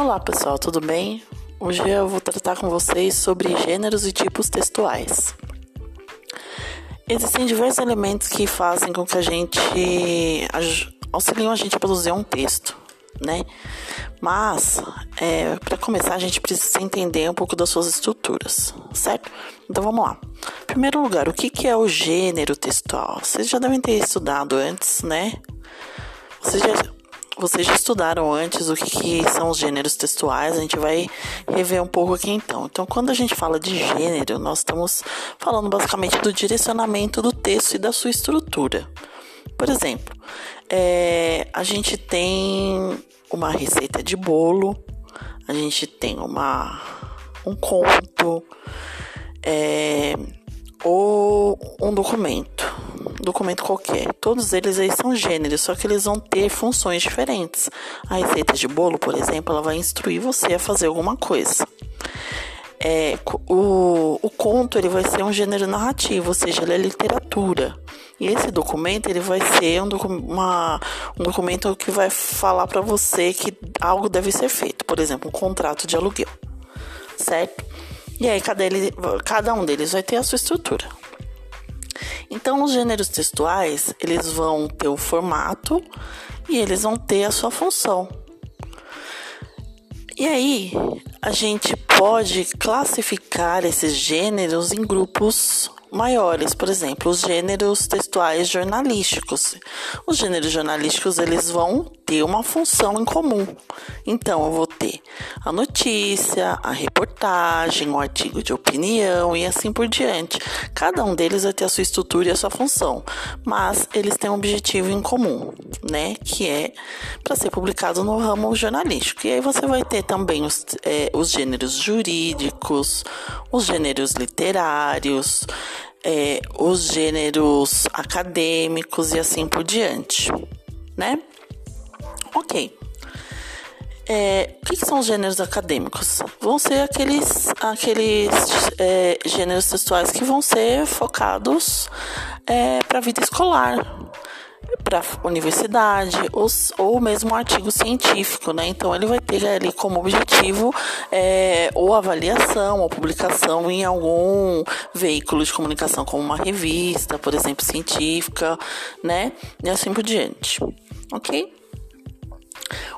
Olá pessoal, tudo bem? Hoje eu vou tratar com vocês sobre gêneros e tipos textuais. Existem diversos elementos que fazem com que a gente auxiliam a gente a produzir um texto, né? Mas, é, para começar, a gente precisa entender um pouco das suas estruturas, certo? Então vamos lá. Em primeiro lugar, o que, é o gênero textual? Vocês já devem ter estudado antes, né? Vocês já vocês já estudaram antes o que, são os gêneros textuais, a gente vai rever um pouco aqui então. Então, quando a gente fala de gênero, nós estamos falando basicamente do direcionamento do texto e da sua estrutura. Por exemplo, é, a gente tem uma receita de bolo, a gente tem uma, um conto, é, ou um documento documento qualquer. Todos eles aí são gêneros, só que eles vão ter funções diferentes. A receita de bolo, por exemplo, ela vai instruir você a fazer alguma coisa. É, o, o conto ele vai ser um gênero narrativo, ou seja, ele é literatura. E esse documento ele vai ser um, docu uma, um documento que vai falar para você que algo deve ser feito, por exemplo, um contrato de aluguel, certo? E aí cada, ele, cada um deles vai ter a sua estrutura. Então, os gêneros textuais, eles vão ter o formato e eles vão ter a sua função. E aí, a gente pode classificar esses gêneros em grupos maiores, por exemplo, os gêneros textuais jornalísticos. Os gêneros jornalísticos eles vão ter uma função em comum. Então, eu vou ter a notícia, a reportagem, o artigo de opinião e assim por diante. Cada um deles vai ter a sua estrutura e a sua função, mas eles têm um objetivo em comum, né? Que é para ser publicado no ramo jornalístico. E aí você vai ter também os, é, os gêneros jurídicos, os gêneros literários é, os gêneros acadêmicos e assim por diante, né? Ok. É, o que, que, são os gêneros acadêmicos? Vão ser aqueles, aqueles é, gêneros textuais que vão ser focados é, para a vida escolar, para universidade ou, ou mesmo um artigo científico, né? Então ele vai ter ali como objetivo é, ou avaliação ou publicação em algum veículo de comunicação, como uma revista, por exemplo, científica, né? E assim por diante, ok?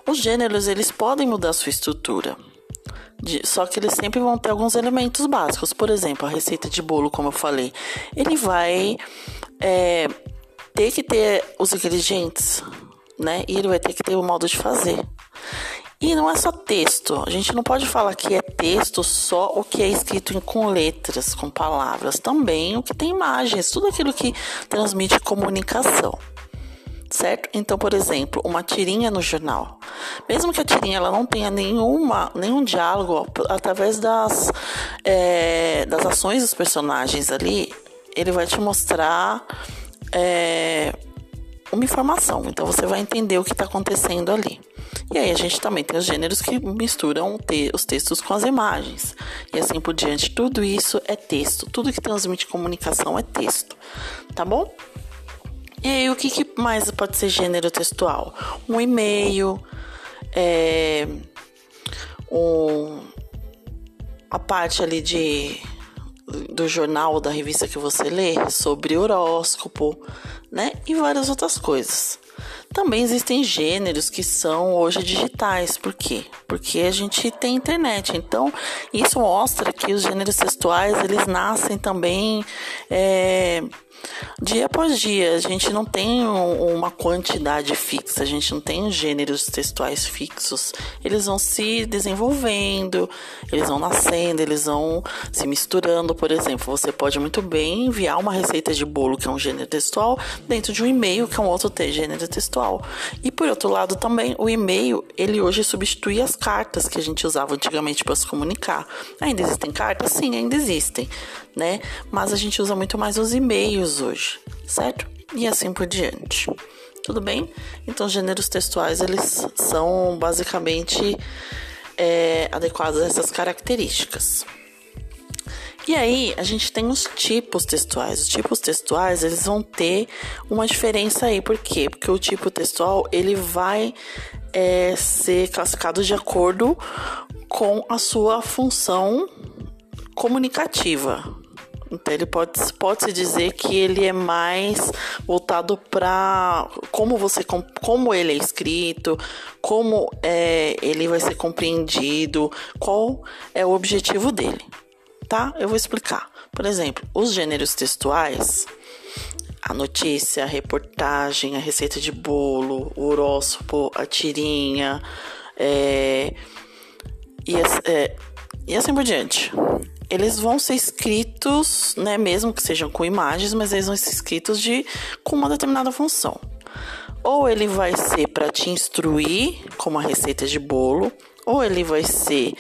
Os gêneros eles podem mudar sua estrutura. Só que eles sempre vão ter alguns elementos básicos. Por exemplo, a receita de bolo, como eu falei, ele vai é, ter que ter os ingredientes, né? E ele vai ter que ter o modo de fazer. E não é só texto. A gente não pode falar que é texto só o que é escrito com letras, com palavras. Também o que tem imagens, tudo aquilo que transmite comunicação. Certo? Então, por exemplo, uma tirinha no jornal. Mesmo que a tirinha ela não tenha nenhuma, nenhum diálogo, através das, é, das ações dos personagens ali, ele vai te mostrar é, uma informação. Então você vai entender o que está acontecendo ali. E aí a gente também tem os gêneros que misturam te os textos com as imagens. E assim por diante. Tudo isso é texto. Tudo que transmite comunicação é texto. Tá bom? E aí o que, que mais pode ser gênero textual? Um e-mail, é, um, a parte ali de do jornal da revista que você lê sobre horóscopo, né? E várias outras coisas. Também existem gêneros que são hoje digitais. Por quê? Porque a gente tem internet. Então, isso mostra que os gêneros textuais, eles nascem também é, dia após dia. A gente não tem uma quantidade fixa, a gente não tem gêneros textuais fixos. Eles vão se desenvolvendo, eles vão nascendo, eles vão se misturando. Por exemplo, você pode muito bem enviar uma receita de bolo, que é um gênero textual, dentro de um e-mail, que é um outro gênero textual. E por outro lado, também o e-mail, ele hoje substitui as cartas que a gente usava antigamente para se comunicar. Ainda existem cartas? Sim, ainda existem, né? Mas a gente usa muito mais os e-mails hoje, certo? E assim por diante. Tudo bem? Então, gêneros textuais eles são basicamente é, adequados a essas características. E aí, a gente tem os tipos textuais. Os tipos textuais, eles vão ter uma diferença aí. Por quê? Porque o tipo textual, ele vai é, ser classificado de acordo com a sua função comunicativa. Então ele pode, pode se dizer que ele é mais voltado para como você como ele é escrito, como é, ele vai ser compreendido, qual é o objetivo dele, tá? Eu vou explicar. Por exemplo, os gêneros textuais, a notícia, a reportagem, a receita de bolo, o horóscopo, a tirinha, é, e, é, e assim por diante eles vão ser escritos, né, mesmo que sejam com imagens, mas eles vão ser escritos de com uma determinada função. Ou ele vai ser para te instruir, como a receita de bolo, ou ele vai ser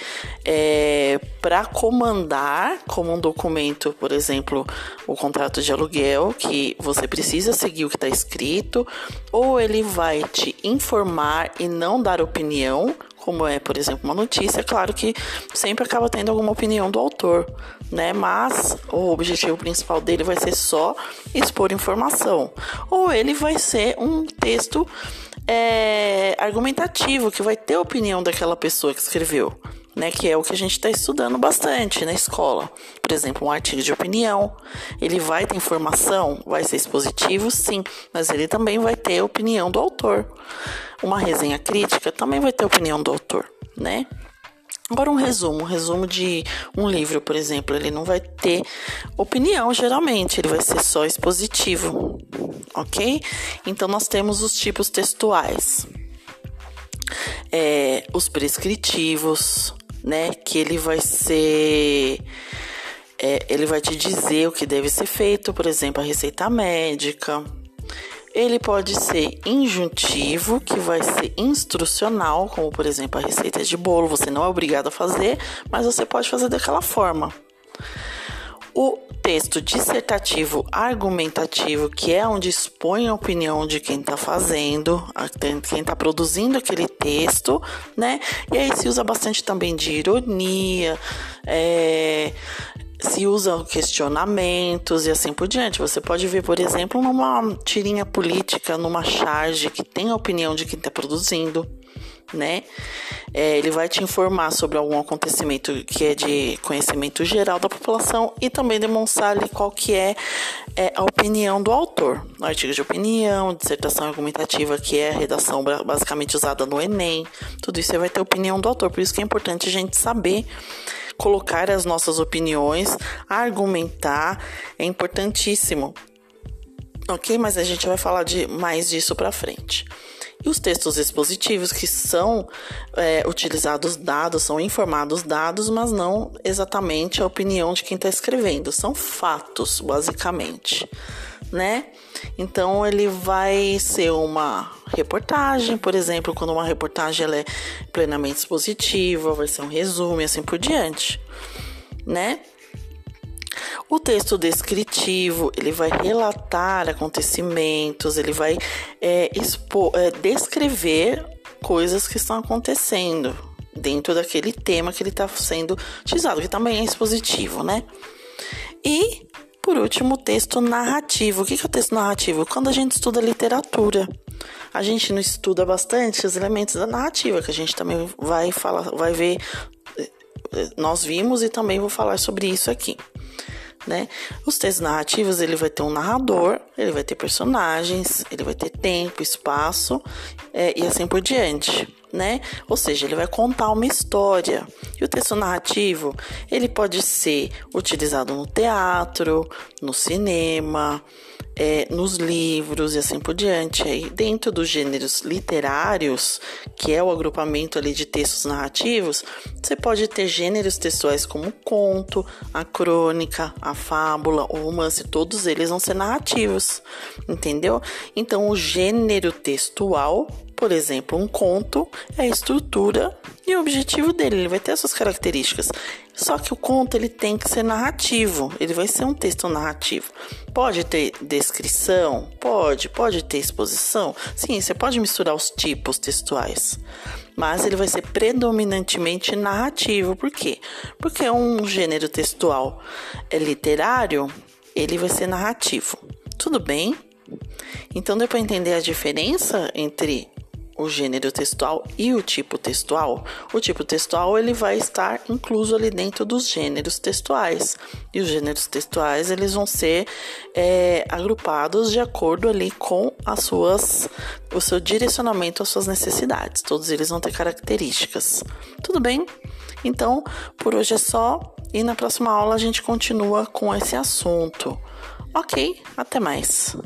é, para comandar, como um documento, por exemplo, o contrato de aluguel, que você precisa seguir o que está escrito, ou ele vai te informar e não dar opinião, como é, por exemplo, uma notícia, é claro que sempre acaba tendo alguma opinião do autor, né? Mas o objetivo principal dele vai ser só expor informação. Ou ele vai ser um texto é, argumentativo, que vai ter a opinião daquela pessoa que escreveu. Né, que é o que a gente está estudando bastante na escola. Por exemplo, um artigo de opinião, ele vai ter informação, vai ser expositivo, sim, mas ele também vai ter a opinião do autor. Uma resenha crítica também vai ter opinião do autor, né? Agora um resumo, um resumo de um livro, por exemplo, ele não vai ter opinião geralmente, ele vai ser só expositivo, ok? Então nós temos os tipos textuais, é, os prescritivos, né? Que ele vai ser é, ele vai te dizer o que deve ser feito, por exemplo, a receita médica, ele pode ser injuntivo, que vai ser instrucional, como por exemplo a receita de bolo, você não é obrigado a fazer, mas você pode fazer daquela forma. O texto dissertativo argumentativo, que é onde expõe a opinião de quem está fazendo, quem está produzindo aquele texto, né? E aí se usa bastante também de ironia, é, se usam questionamentos e assim por diante. Você pode ver, por exemplo, numa tirinha política, numa charge que tem a opinião de quem está produzindo, né? É, ele vai te informar sobre algum acontecimento que é de conhecimento geral da população e também demonstrar ali qual que é, é a opinião do autor. Artigo de opinião, dissertação argumentativa, que é a redação basicamente usada no Enem. Tudo isso aí vai ter opinião do autor. Por isso que é importante a gente saber colocar as nossas opiniões, argumentar, é importantíssimo. Ok? Mas a gente vai falar de mais disso para frente. E os textos expositivos, que são é, utilizados dados, são informados dados, mas não exatamente a opinião de quem está escrevendo, são fatos, basicamente né? Então ele vai ser uma reportagem, por exemplo, quando uma reportagem ela é plenamente expositiva, vai ser um resumo e assim por diante, né? O texto descritivo ele vai relatar acontecimentos, ele vai é, expor, é, descrever coisas que estão acontecendo dentro daquele tema que ele está sendo utilizado, que também é expositivo, né? E por último, o texto narrativo. O que é o texto narrativo? Quando a gente estuda literatura, a gente não estuda bastante os elementos da narrativa, que a gente também vai falar, vai ver. Nós vimos e também vou falar sobre isso aqui. Né? Os textos narrativos ele vai ter um narrador, ele vai ter personagens, ele vai ter tempo, espaço é, e assim por diante né? Ou seja, ele vai contar uma história. E o texto narrativo, ele pode ser utilizado no teatro, no cinema, é, nos livros e assim por diante. Aí, dentro dos gêneros literários, que é o agrupamento ali de textos narrativos, você pode ter gêneros textuais como o conto, a crônica, a fábula, o romance, todos eles vão ser narrativos, entendeu? Então, o gênero textual por exemplo, um conto é a estrutura e o objetivo dele, ele vai ter as suas características. Só que o conto ele tem que ser narrativo, ele vai ser um texto narrativo. Pode ter descrição, pode, pode ter exposição. Sim, você pode misturar os tipos textuais, mas ele vai ser predominantemente narrativo. Por quê? Porque é um gênero textual é literário, ele vai ser narrativo. Tudo bem? Então deu para entender a diferença entre o gênero textual e o tipo textual, o tipo textual ele vai estar incluso ali dentro dos gêneros textuais. E os gêneros textuais eles vão ser é, agrupados de acordo ali com as suas, o seu direcionamento às suas necessidades. Todos eles vão ter características. Tudo bem? Então, por hoje é só e na próxima aula a gente continua com esse assunto. Ok, até mais.